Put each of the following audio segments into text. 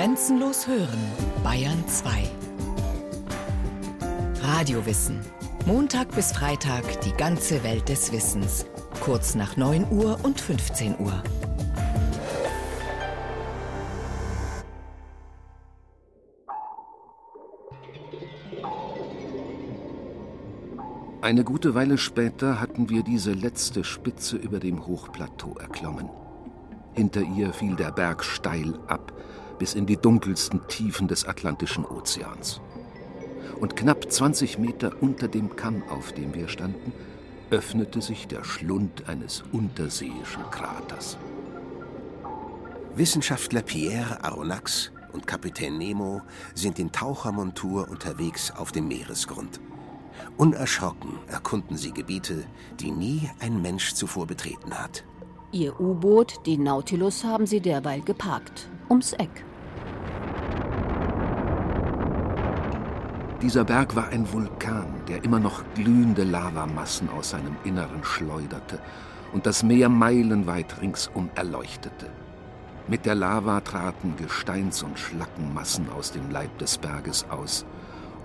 Grenzenlos hören, Bayern 2. Radiowissen. Montag bis Freitag die ganze Welt des Wissens. Kurz nach 9 Uhr und 15 Uhr. Eine gute Weile später hatten wir diese letzte Spitze über dem Hochplateau erklommen. Hinter ihr fiel der Berg steil ab, bis in die dunkelsten Tiefen des Atlantischen Ozeans. Und knapp 20 Meter unter dem Kamm, auf dem wir standen, öffnete sich der Schlund eines unterseeischen Kraters. Wissenschaftler Pierre Aronnax und Kapitän Nemo sind in Tauchermontur unterwegs auf dem Meeresgrund. Unerschrocken erkunden sie Gebiete, die nie ein Mensch zuvor betreten hat. Ihr U-Boot, die Nautilus, haben sie derweil geparkt. Ums Eck. Dieser Berg war ein Vulkan, der immer noch glühende Lavamassen aus seinem Inneren schleuderte und das Meer meilenweit ringsum erleuchtete. Mit der Lava traten Gesteins- und Schlackenmassen aus dem Leib des Berges aus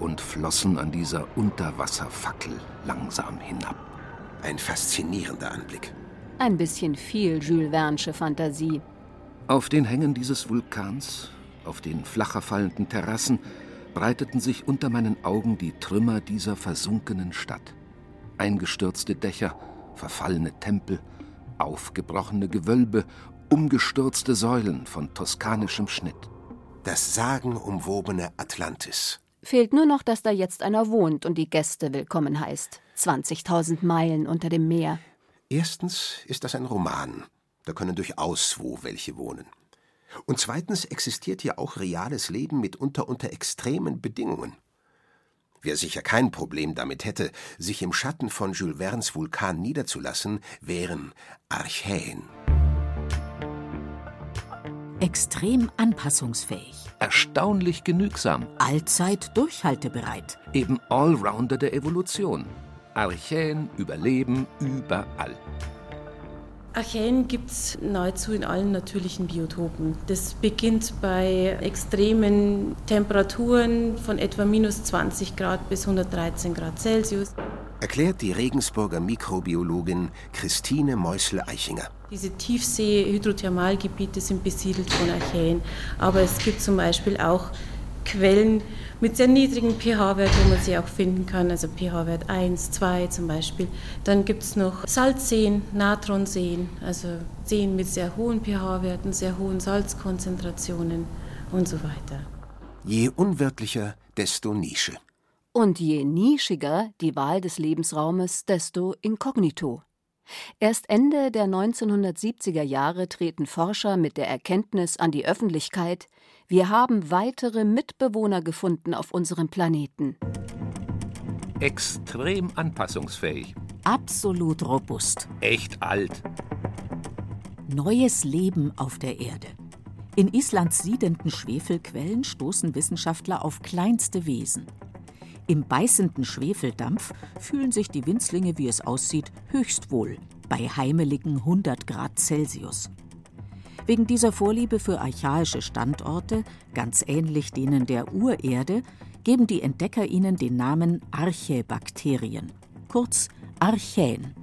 und flossen an dieser Unterwasserfackel langsam hinab. Ein faszinierender Anblick. Ein bisschen viel Jules Verne'sche Fantasie. Auf den Hängen dieses Vulkans, auf den flacher fallenden Terrassen, breiteten sich unter meinen Augen die Trümmer dieser versunkenen Stadt. Eingestürzte Dächer, verfallene Tempel, aufgebrochene Gewölbe, umgestürzte Säulen von toskanischem Schnitt. Das sagenumwobene Atlantis. Fehlt nur noch, dass da jetzt einer wohnt und die Gäste willkommen heißt. 20.000 Meilen unter dem Meer. Erstens ist das ein Roman. Da können durchaus wo welche wohnen. Und zweitens existiert hier auch reales Leben mitunter unter extremen Bedingungen. Wer sicher kein Problem damit hätte, sich im Schatten von Jules Verne's Vulkan niederzulassen, wären Archäen. Extrem anpassungsfähig. Erstaunlich genügsam. Allzeit durchhaltebereit. Eben Allrounder der Evolution. Archäen überleben überall. Archäen gibt es nahezu in allen natürlichen Biotopen. Das beginnt bei extremen Temperaturen von etwa minus 20 Grad bis 113 Grad Celsius. Erklärt die Regensburger Mikrobiologin Christine Meusel-Eichinger. Diese Tiefsee-Hydrothermalgebiete sind besiedelt von Archäen. Aber es gibt zum Beispiel auch Quellen mit sehr niedrigem pH-Wert, wo man sie auch finden kann, also pH-Wert 1, 2 zum Beispiel. Dann gibt es noch Salzseen, Natronseen, also Seen mit sehr hohen pH-Werten, sehr hohen Salzkonzentrationen und so weiter. Je unwirtlicher, desto Nische. Und je nischiger die Wahl des Lebensraumes, desto inkognito. Erst Ende der 1970er Jahre treten Forscher mit der Erkenntnis an die Öffentlichkeit, wir haben weitere Mitbewohner gefunden auf unserem Planeten. Extrem anpassungsfähig. Absolut robust. Echt alt. Neues Leben auf der Erde. In Islands siedenden Schwefelquellen stoßen Wissenschaftler auf kleinste Wesen. Im beißenden Schwefeldampf fühlen sich die Winzlinge, wie es aussieht, höchst wohl, bei heimeligen 100 Grad Celsius. Wegen dieser Vorliebe für archaische Standorte, ganz ähnlich denen der Urerde, geben die Entdecker ihnen den Namen Archäbakterien, kurz Archäen.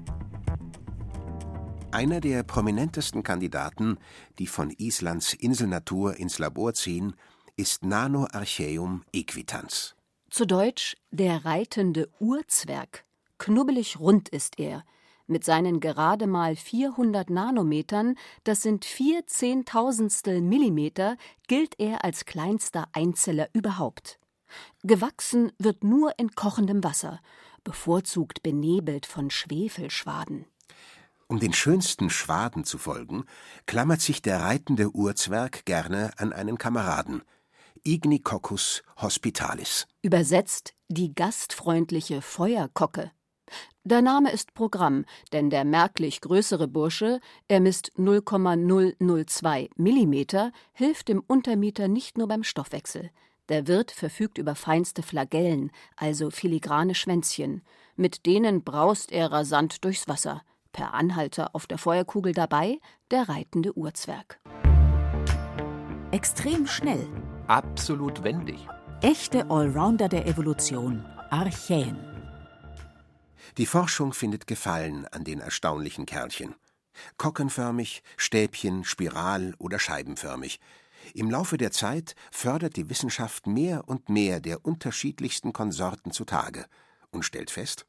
Einer der prominentesten Kandidaten, die von Islands Inselnatur ins Labor ziehen, ist Nanoarchaeum equitans. Zu Deutsch der reitende Urzwerg. Knubbelig rund ist er. Mit seinen gerade mal 400 Nanometern, das sind vier Zehntausendstel Millimeter, gilt er als kleinster Einzeller überhaupt. Gewachsen wird nur in kochendem Wasser, bevorzugt benebelt von Schwefelschwaden. Um den schönsten Schwaden zu folgen, klammert sich der reitende Urzwerg gerne an einen Kameraden – Ignicoccus hospitalis. Übersetzt die gastfreundliche Feuerkocke. Der Name ist Programm, denn der merklich größere Bursche, er misst 0,002 Millimeter, hilft dem Untermieter nicht nur beim Stoffwechsel. Der Wirt verfügt über feinste Flagellen, also filigrane Schwänzchen. Mit denen braust er rasant durchs Wasser. Per Anhalter auf der Feuerkugel dabei der reitende Urzwerg. Extrem schnell, absolut wendig. Echte Allrounder der Evolution, Archäen. Die Forschung findet Gefallen an den erstaunlichen Kerlchen. Kockenförmig, Stäbchen, Spiral oder scheibenförmig. Im Laufe der Zeit fördert die Wissenschaft mehr und mehr der unterschiedlichsten Konsorten zutage und stellt fest,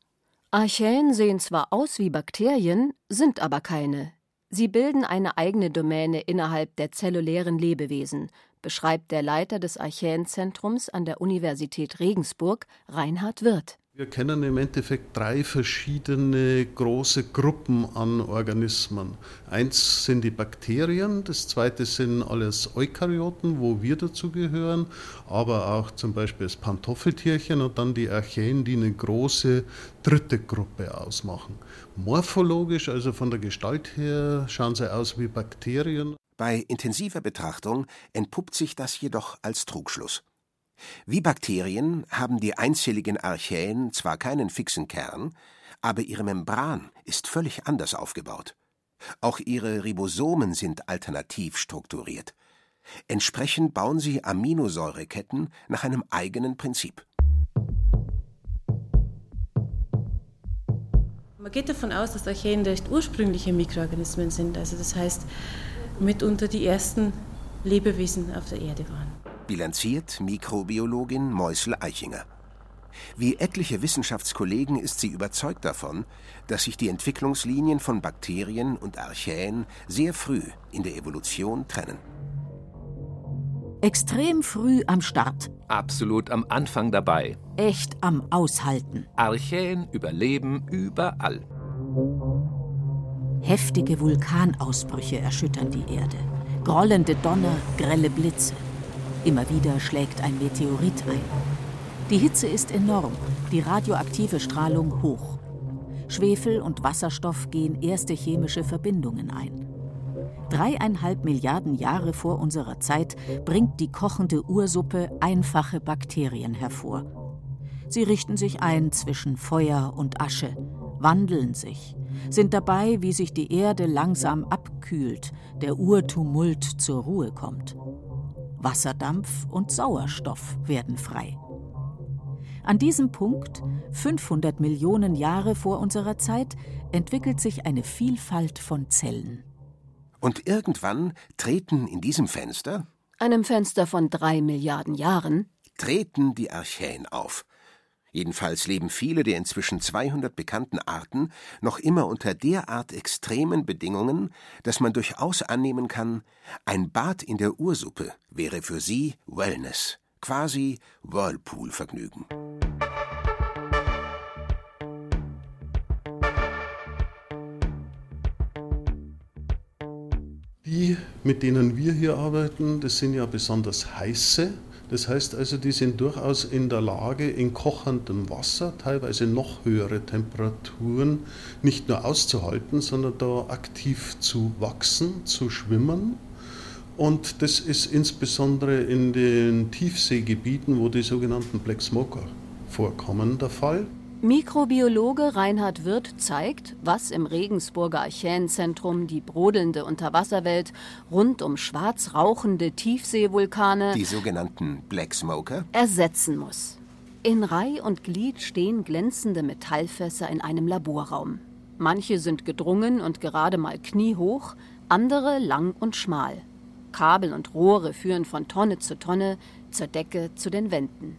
Archäen sehen zwar aus wie Bakterien, sind aber keine. Sie bilden eine eigene Domäne innerhalb der zellulären Lebewesen, beschreibt der Leiter des Archäenzentrums an der Universität Regensburg, Reinhard Wirth. Wir kennen im Endeffekt drei verschiedene große Gruppen an Organismen. Eins sind die Bakterien, das zweite sind alles Eukaryoten, wo wir dazugehören, aber auch zum Beispiel das Pantoffeltierchen und dann die Archäen, die eine große dritte Gruppe ausmachen. Morphologisch, also von der Gestalt her, schauen sie aus wie Bakterien. Bei intensiver Betrachtung entpuppt sich das jedoch als Trugschluss. Wie Bakterien haben die einzelligen Archäen zwar keinen fixen Kern, aber ihre Membran ist völlig anders aufgebaut. Auch ihre Ribosomen sind alternativ strukturiert. Entsprechend bauen sie Aminosäureketten nach einem eigenen Prinzip. Man geht davon aus, dass Archäen recht ursprüngliche Mikroorganismen sind, also das heißt mitunter die ersten Lebewesen auf der Erde waren bilanziert Mikrobiologin Meusel Eichinger. Wie etliche Wissenschaftskollegen ist sie überzeugt davon, dass sich die Entwicklungslinien von Bakterien und Archäen sehr früh in der Evolution trennen. Extrem früh am Start. Absolut am Anfang dabei. Echt am Aushalten. Archäen überleben überall. Heftige Vulkanausbrüche erschüttern die Erde. Grollende Donner, grelle Blitze. Immer wieder schlägt ein Meteorit ein. Die Hitze ist enorm, die radioaktive Strahlung hoch. Schwefel und Wasserstoff gehen erste chemische Verbindungen ein. Dreieinhalb Milliarden Jahre vor unserer Zeit bringt die kochende Ursuppe einfache Bakterien hervor. Sie richten sich ein zwischen Feuer und Asche, wandeln sich, sind dabei, wie sich die Erde langsam abkühlt, der Urtumult zur Ruhe kommt. Wasserdampf und Sauerstoff werden frei. An diesem Punkt, 500 Millionen Jahre vor unserer Zeit, entwickelt sich eine Vielfalt von Zellen. Und irgendwann treten in diesem Fenster, einem Fenster von drei Milliarden Jahren, treten die Archäen auf, Jedenfalls leben viele der inzwischen 200 bekannten Arten noch immer unter derart extremen Bedingungen, dass man durchaus annehmen kann, ein Bad in der Ursuppe wäre für sie Wellness, quasi Whirlpool-Vergnügen. Die, mit denen wir hier arbeiten, das sind ja besonders heiße das heißt also, die sind durchaus in der Lage, in kochendem Wasser teilweise noch höhere Temperaturen nicht nur auszuhalten, sondern da aktiv zu wachsen, zu schwimmen. Und das ist insbesondere in den Tiefseegebieten, wo die sogenannten Black Smoker vorkommen, der Fall. Mikrobiologe Reinhard Wirth zeigt, was im Regensburger Archäenzentrum die brodelnde Unterwasserwelt rund um schwarz rauchende Tiefseevulkane, die sogenannten Black Smoker, ersetzen muss. In Reih und Glied stehen glänzende Metallfässer in einem Laborraum. Manche sind gedrungen und gerade mal kniehoch, andere lang und schmal. Kabel und Rohre führen von Tonne zu Tonne, zur Decke zu den Wänden.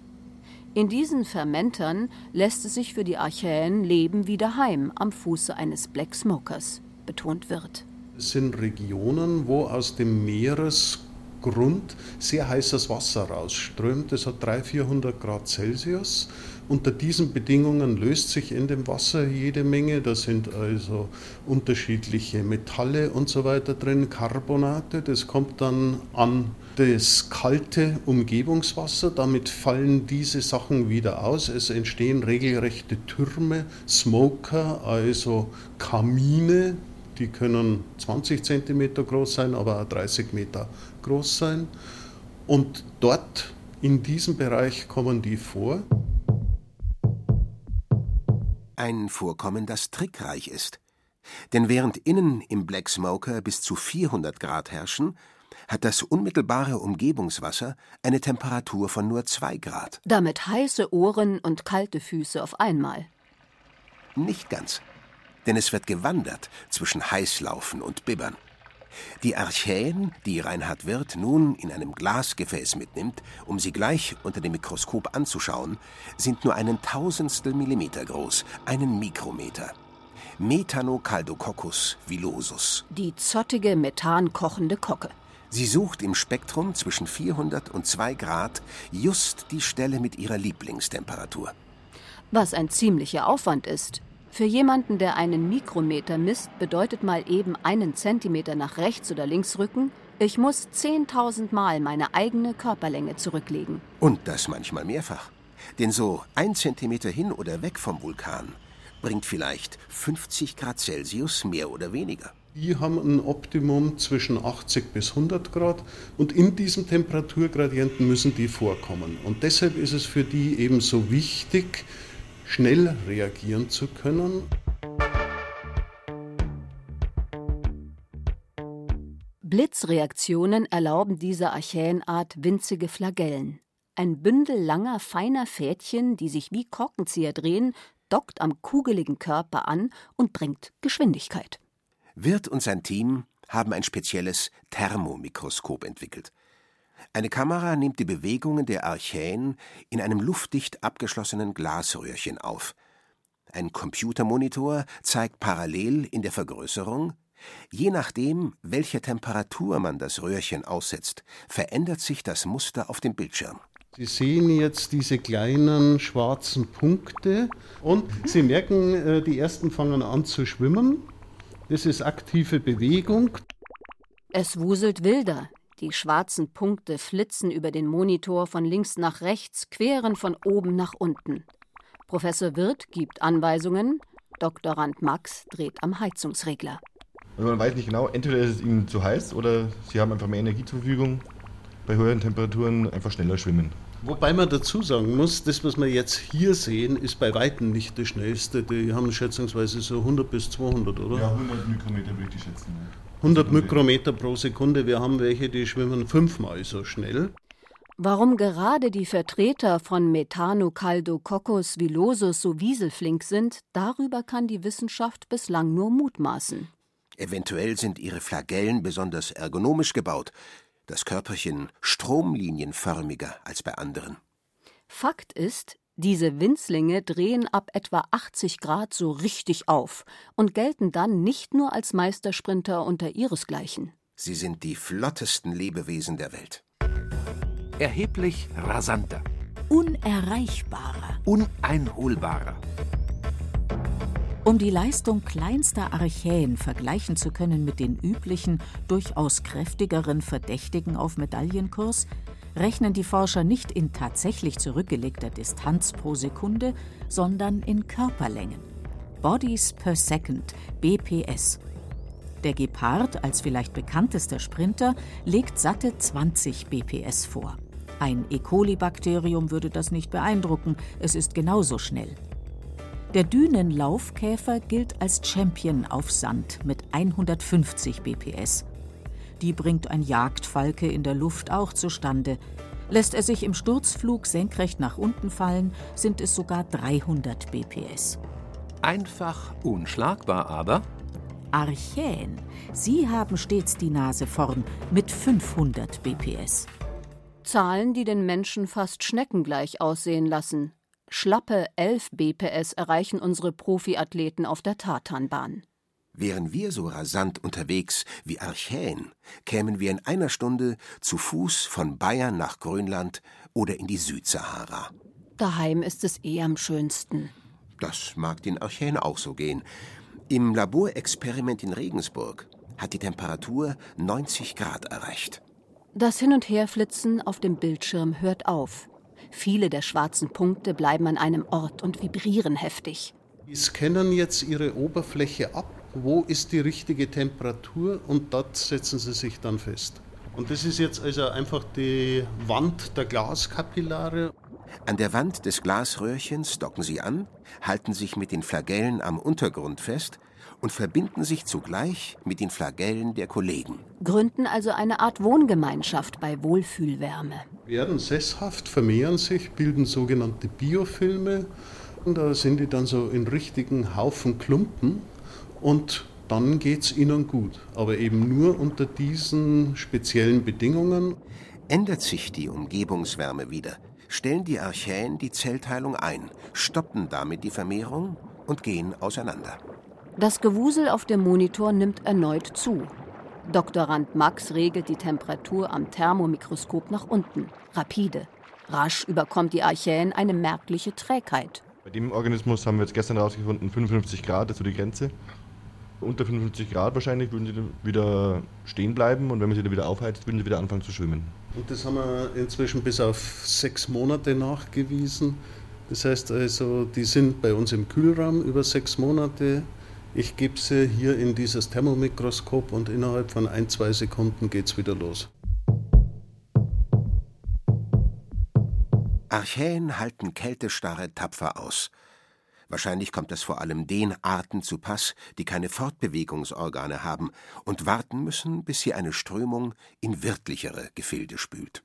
In diesen Fermentern lässt es sich für die Archäen leben wie daheim am Fuße eines Black Smokers, betont wird. Es sind Regionen, wo aus dem Meeresgrund sehr heißes Wasser rausströmt. Das hat 300, 400 Grad Celsius. Unter diesen Bedingungen löst sich in dem Wasser jede Menge. Da sind also unterschiedliche Metalle und so weiter drin, Carbonate. Das kommt dann an das kalte Umgebungswasser. Damit fallen diese Sachen wieder aus. Es entstehen regelrechte Türme, Smoker, also Kamine. Die können 20 cm groß sein, aber auch 30 Meter groß sein. Und dort in diesem Bereich kommen die vor. Ein Vorkommen, das trickreich ist. Denn während innen im Black Smoker bis zu 400 Grad herrschen, hat das unmittelbare Umgebungswasser eine Temperatur von nur 2 Grad. Damit heiße Ohren und kalte Füße auf einmal. Nicht ganz, denn es wird gewandert zwischen Heißlaufen und Bibbern. Die Archäen, die Reinhard Wirth nun in einem Glasgefäß mitnimmt, um sie gleich unter dem Mikroskop anzuschauen, sind nur einen Tausendstel Millimeter groß, einen Mikrometer. Methanocaldococcus villosus. Die zottige, methankochende Kocke. Sie sucht im Spektrum zwischen 400 und 2 Grad just die Stelle mit ihrer Lieblingstemperatur. Was ein ziemlicher Aufwand ist. Für jemanden, der einen Mikrometer misst, bedeutet mal eben einen Zentimeter nach rechts oder links rücken, ich muss 10.000 Mal meine eigene Körperlänge zurücklegen. Und das manchmal mehrfach. Denn so ein Zentimeter hin oder weg vom Vulkan bringt vielleicht 50 Grad Celsius mehr oder weniger. Die haben ein Optimum zwischen 80 bis 100 Grad und in diesem Temperaturgradienten müssen die vorkommen. Und deshalb ist es für die eben so wichtig, schnell reagieren zu können. Blitzreaktionen erlauben dieser Archäenart winzige Flagellen. Ein Bündel langer, feiner Fädchen, die sich wie Korkenzieher drehen, dockt am kugeligen Körper an und bringt Geschwindigkeit. Wirth und sein Team haben ein spezielles Thermomikroskop entwickelt. Eine Kamera nimmt die Bewegungen der Archäen in einem luftdicht abgeschlossenen Glasröhrchen auf. Ein Computermonitor zeigt parallel in der Vergrößerung, je nachdem, welcher Temperatur man das Röhrchen aussetzt, verändert sich das Muster auf dem Bildschirm. Sie sehen jetzt diese kleinen schwarzen Punkte und Sie merken, äh, die ersten fangen an zu schwimmen. Das ist aktive Bewegung. Es wuselt wilder. Die schwarzen Punkte flitzen über den Monitor von links nach rechts, queren von oben nach unten. Professor Wirth gibt Anweisungen, Doktorand Max dreht am Heizungsregler. Also man weiß nicht genau, entweder ist es ihnen zu heiß oder sie haben einfach mehr Energie zur Verfügung. Bei höheren Temperaturen einfach schneller schwimmen. Wobei man dazu sagen muss, das, was wir jetzt hier sehen, ist bei Weitem nicht das schnellste. Die haben schätzungsweise so 100 bis 200, oder? Ja, 100 Mikrometer würde ich schätzen. 100 Mikrometer pro Sekunde. Wir haben welche, die schwimmen fünfmal so schnell. Warum gerade die Vertreter von Methanocaldococcus villosus so wieselflink sind, darüber kann die Wissenschaft bislang nur mutmaßen. Eventuell sind ihre Flagellen besonders ergonomisch gebaut, das Körperchen stromlinienförmiger als bei anderen. Fakt ist, diese Winzlinge drehen ab etwa 80 Grad so richtig auf und gelten dann nicht nur als Meistersprinter unter ihresgleichen. Sie sind die flottesten Lebewesen der Welt. Erheblich rasanter, Unerreichbarer. uneinholbarer. Um die Leistung kleinster Archäen vergleichen zu können mit den üblichen, durchaus kräftigeren Verdächtigen auf Medaillenkurs, rechnen die Forscher nicht in tatsächlich zurückgelegter Distanz pro Sekunde, sondern in Körperlängen. Bodies per Second, BPS. Der Gepard als vielleicht bekanntester Sprinter legt satte 20 BPS vor. Ein E. coli-Bakterium würde das nicht beeindrucken, es ist genauso schnell. Der Dünenlaufkäfer gilt als Champion auf Sand mit 150 BPS. Die bringt ein Jagdfalke in der Luft auch zustande. Lässt er sich im Sturzflug senkrecht nach unten fallen, sind es sogar 300 BPS. Einfach unschlagbar, aber Archäen, sie haben stets die Nase vorn mit 500 BPS. Zahlen, die den Menschen fast schneckengleich aussehen lassen. Schlappe 11 BPS erreichen unsere Profiathleten auf der Tatanbahn. Wären wir so rasant unterwegs wie Archäen, kämen wir in einer Stunde zu Fuß von Bayern nach Grönland oder in die Südsahara. Daheim ist es eh am schönsten. Das mag den Archäen auch so gehen. Im Laborexperiment in Regensburg hat die Temperatur 90 Grad erreicht. Das Hin- und Herflitzen auf dem Bildschirm hört auf. Viele der schwarzen Punkte bleiben an einem Ort und vibrieren heftig. Die scannen jetzt ihre Oberfläche ab. Wo ist die richtige Temperatur? Und dort setzen sie sich dann fest. Und das ist jetzt also einfach die Wand der Glaskapillare. An der Wand des Glasröhrchens docken sie an, halten sich mit den Flagellen am Untergrund fest und verbinden sich zugleich mit den Flagellen der Kollegen. Gründen also eine Art Wohngemeinschaft bei Wohlfühlwärme. Werden sesshaft, vermehren sich, bilden sogenannte Biofilme. Und da sind die dann so in richtigen Haufen Klumpen und dann geht es ihnen gut. Aber eben nur unter diesen speziellen Bedingungen. Ändert sich die Umgebungswärme wieder, stellen die Archäen die Zellteilung ein, stoppen damit die Vermehrung und gehen auseinander. Das Gewusel auf dem Monitor nimmt erneut zu. Doktorand Max regelt die Temperatur am Thermomikroskop nach unten. Rapide. Rasch überkommt die Archäen eine merkliche Trägheit. Bei dem Organismus haben wir jetzt gestern herausgefunden, 55 Grad ist so die Grenze. Unter 55 Grad wahrscheinlich würden sie wieder stehen bleiben und wenn man sie dann wieder aufheizt, würden sie wieder anfangen zu schwimmen. Und das haben wir inzwischen bis auf sechs Monate nachgewiesen. Das heißt also, die sind bei uns im Kühlraum über sechs Monate. Ich gebe sie hier in dieses Thermomikroskop und innerhalb von ein, zwei Sekunden geht es wieder los. Archäen halten Kältestarre tapfer aus. Wahrscheinlich kommt das vor allem den Arten zu Pass, die keine Fortbewegungsorgane haben und warten müssen, bis sie eine Strömung in wirtlichere Gefilde spült.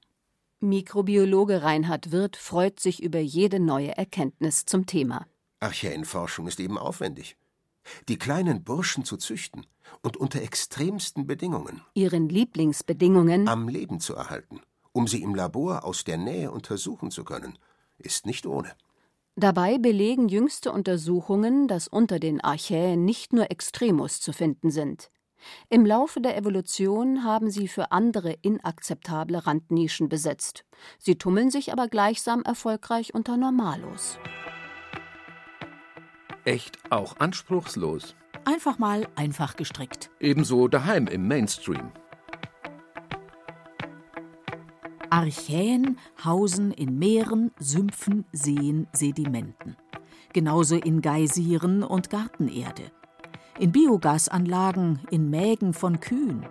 Mikrobiologe Reinhard Wirth freut sich über jede neue Erkenntnis zum Thema. Archäenforschung ist eben aufwendig. Die kleinen Burschen zu züchten und unter extremsten Bedingungen. Ihren Lieblingsbedingungen am Leben zu erhalten, um sie im Labor aus der Nähe untersuchen zu können, ist nicht ohne. Dabei belegen jüngste Untersuchungen, dass unter den Archäen nicht nur Extremus zu finden sind. Im Laufe der Evolution haben sie für andere inakzeptable Randnischen besetzt. Sie tummeln sich aber gleichsam erfolgreich unter Normalos. Echt auch anspruchslos. Einfach mal einfach gestrickt. Ebenso daheim im Mainstream. Archäen hausen in Meeren, Sümpfen, Seen, Sedimenten. Genauso in Geysiren und Gartenerde. In Biogasanlagen, in Mägen von Kühen.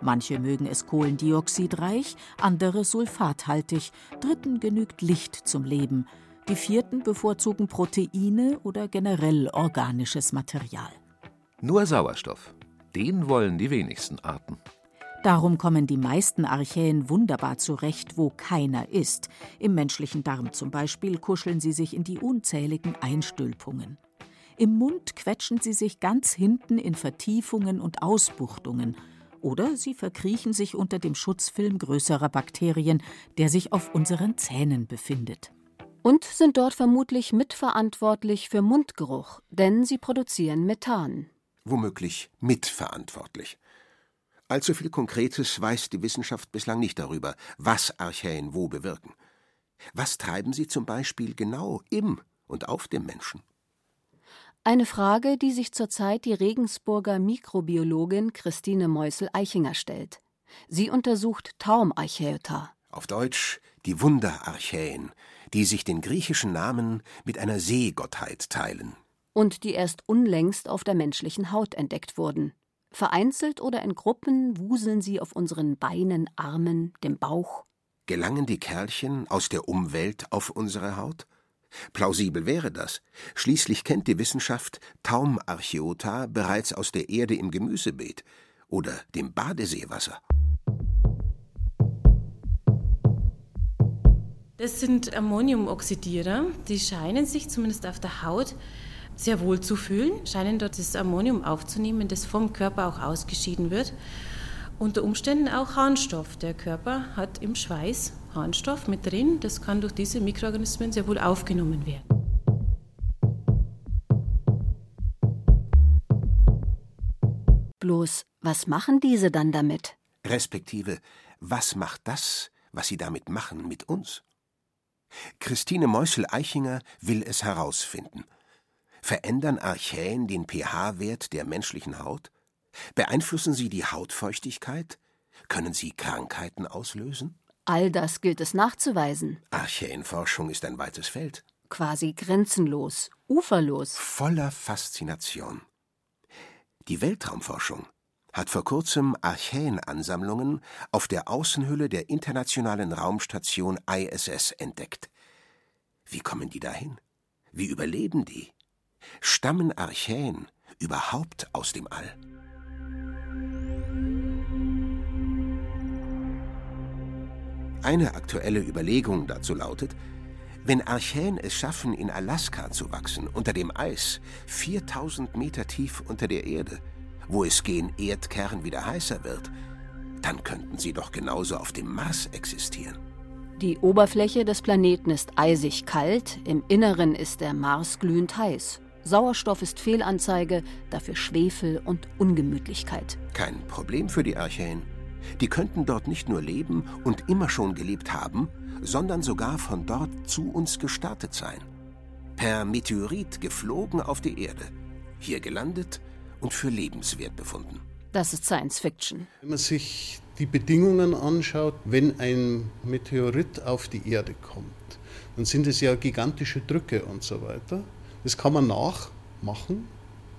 Manche mögen es kohlendioxidreich, andere sulfathaltig, dritten genügt Licht zum Leben, die vierten bevorzugen Proteine oder generell organisches Material. Nur Sauerstoff. Den wollen die wenigsten Arten. Darum kommen die meisten Archäen wunderbar zurecht, wo keiner ist. Im menschlichen Darm zum Beispiel kuscheln sie sich in die unzähligen Einstülpungen. Im Mund quetschen sie sich ganz hinten in Vertiefungen und Ausbuchtungen. Oder sie verkriechen sich unter dem Schutzfilm größerer Bakterien, der sich auf unseren Zähnen befindet. Und sind dort vermutlich mitverantwortlich für Mundgeruch, denn sie produzieren Methan. Womöglich mitverantwortlich. Allzu viel Konkretes weiß die Wissenschaft bislang nicht darüber, was Archäen wo bewirken. Was treiben sie zum Beispiel genau im und auf dem Menschen? Eine Frage, die sich zurzeit die Regensburger Mikrobiologin Christine Meusel-Eichinger stellt. Sie untersucht Taumarchäota. Auf Deutsch die Wunderarchäen, die sich den griechischen Namen mit einer Seegottheit teilen. Und die erst unlängst auf der menschlichen Haut entdeckt wurden. Vereinzelt oder in Gruppen wuseln sie auf unseren Beinen, Armen, dem Bauch. Gelangen die Kerlchen aus der Umwelt auf unsere Haut? Plausibel wäre das. Schließlich kennt die Wissenschaft Taumarcheota bereits aus der Erde im Gemüsebeet oder dem Badeseewasser. Das sind Ammoniumoxidierer, die scheinen sich zumindest auf der Haut sehr wohl zu fühlen, scheinen dort das Ammonium aufzunehmen, das vom Körper auch ausgeschieden wird. Unter Umständen auch Harnstoff. Der Körper hat im Schweiß Harnstoff mit drin. Das kann durch diese Mikroorganismen sehr wohl aufgenommen werden. Bloß, was machen diese dann damit? Respektive, was macht das, was sie damit machen, mit uns? Christine Meusel-Eichinger will es herausfinden – Verändern Archäen den pH-Wert der menschlichen Haut? Beeinflussen sie die Hautfeuchtigkeit? Können sie Krankheiten auslösen? All das gilt es nachzuweisen. Archäenforschung ist ein weites Feld. Quasi grenzenlos, uferlos. Voller Faszination. Die Weltraumforschung hat vor kurzem Archäenansammlungen auf der Außenhülle der internationalen Raumstation ISS entdeckt. Wie kommen die dahin? Wie überleben die? Stammen Archäen überhaupt aus dem All? Eine aktuelle Überlegung dazu lautet, wenn Archäen es schaffen, in Alaska zu wachsen, unter dem Eis, 4000 Meter tief unter der Erde, wo es gen Erdkern wieder heißer wird, dann könnten sie doch genauso auf dem Mars existieren. Die Oberfläche des Planeten ist eisig kalt, im Inneren ist der Mars glühend heiß. Sauerstoff ist Fehlanzeige, dafür Schwefel und Ungemütlichkeit. Kein Problem für die Archäen. Die könnten dort nicht nur leben und immer schon gelebt haben, sondern sogar von dort zu uns gestartet sein. Per Meteorit geflogen auf die Erde, hier gelandet und für lebenswert befunden. Das ist Science Fiction. Wenn man sich die Bedingungen anschaut, wenn ein Meteorit auf die Erde kommt, dann sind es ja gigantische Drücke und so weiter. Das kann man nachmachen.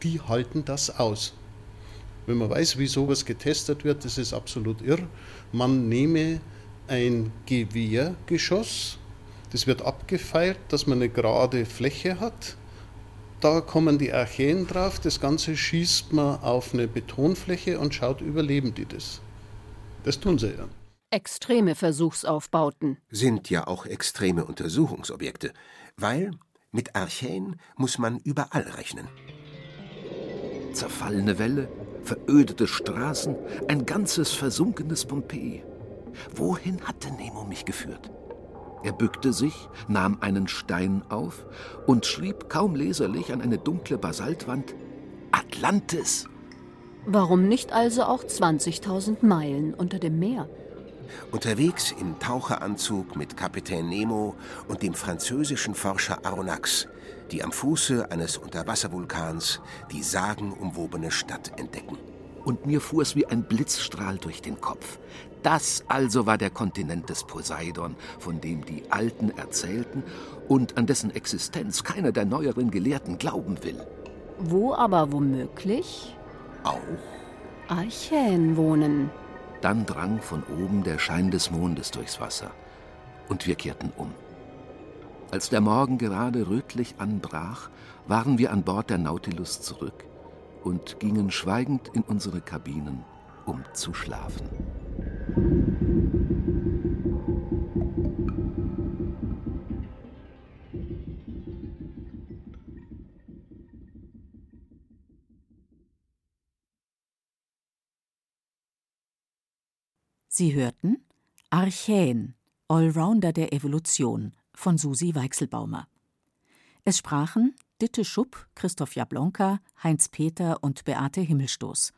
Die halten das aus. Wenn man weiß, wie sowas getestet wird, das ist absolut irr. Man nehme ein Gewehrgeschoss, das wird abgefeilt, dass man eine gerade Fläche hat. Da kommen die Archäen drauf, das Ganze schießt man auf eine Betonfläche und schaut, überleben die das. Das tun sie ja. Extreme Versuchsaufbauten. Sind ja auch extreme Untersuchungsobjekte, weil mit Archäen muss man überall rechnen. Zerfallene Wälle, verödete Straßen, ein ganzes versunkenes Pompeji. Wohin hatte Nemo mich geführt? Er bückte sich, nahm einen Stein auf und schrieb kaum leserlich an eine dunkle Basaltwand Atlantis. Warum nicht also auch 20.000 Meilen unter dem Meer? Unterwegs im Taucheranzug mit Kapitän Nemo und dem französischen Forscher Aronnax, die am Fuße eines Unterwasservulkans die sagenumwobene Stadt entdecken. Und mir fuhr es wie ein Blitzstrahl durch den Kopf. Das also war der Kontinent des Poseidon, von dem die Alten erzählten und an dessen Existenz keiner der neueren Gelehrten glauben will. Wo aber womöglich Auch Archäen wohnen. Dann drang von oben der Schein des Mondes durchs Wasser, und wir kehrten um. Als der Morgen gerade rötlich anbrach, waren wir an Bord der Nautilus zurück und gingen schweigend in unsere Kabinen, um zu schlafen. Sie hörten Archäen, Allrounder der Evolution von Susi Weichselbaumer. Es sprachen Ditte Schupp, Christoph Jablonka, Heinz Peter und Beate Himmelstoß.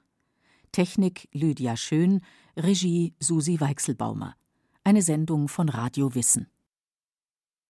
Technik Lydia Schön, Regie Susi Weichselbaumer. Eine Sendung von Radio Wissen.